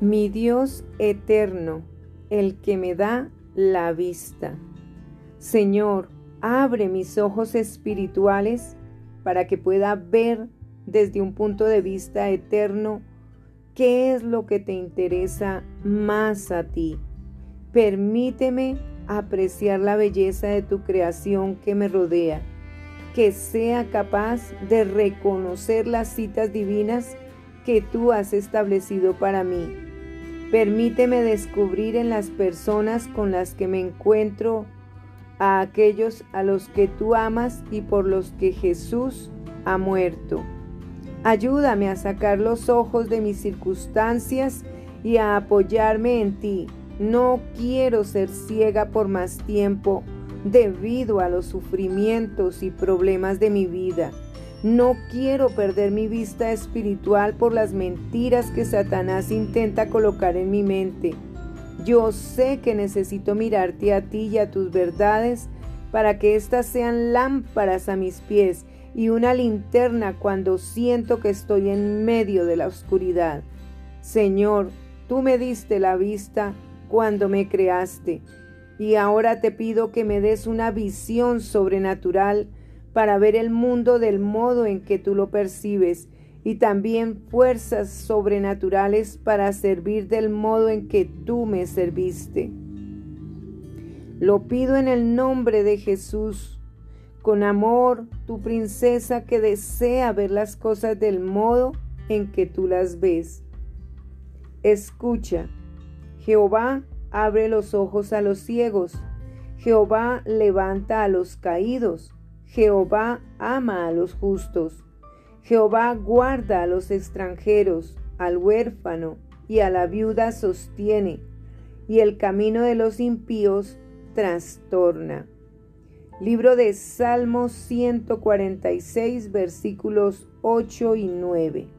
mi Dios eterno, el que me da la vista. Señor, abre mis ojos espirituales para que pueda ver desde un punto de vista eterno qué es lo que te interesa más a ti. Permíteme apreciar la belleza de tu creación que me rodea, que sea capaz de reconocer las citas divinas que tú has establecido para mí. Permíteme descubrir en las personas con las que me encuentro a aquellos a los que tú amas y por los que Jesús ha muerto. Ayúdame a sacar los ojos de mis circunstancias y a apoyarme en ti. No quiero ser ciega por más tiempo debido a los sufrimientos y problemas de mi vida. No quiero perder mi vista espiritual por las mentiras que Satanás intenta colocar en mi mente. Yo sé que necesito mirarte a ti y a tus verdades para que éstas sean lámparas a mis pies y una linterna cuando siento que estoy en medio de la oscuridad. Señor, tú me diste la vista cuando me creaste y ahora te pido que me des una visión sobrenatural para ver el mundo del modo en que tú lo percibes y también fuerzas sobrenaturales para servir del modo en que tú me serviste. Lo pido en el nombre de Jesús con amor, tu princesa que desea ver las cosas del modo en que tú las ves. Escucha, Jehová abre los ojos a los ciegos, Jehová levanta a los caídos, Jehová ama a los justos, Jehová guarda a los extranjeros, al huérfano y a la viuda sostiene, y el camino de los impíos trastorna. Libro de Salmos 146, versículos 8 y 9.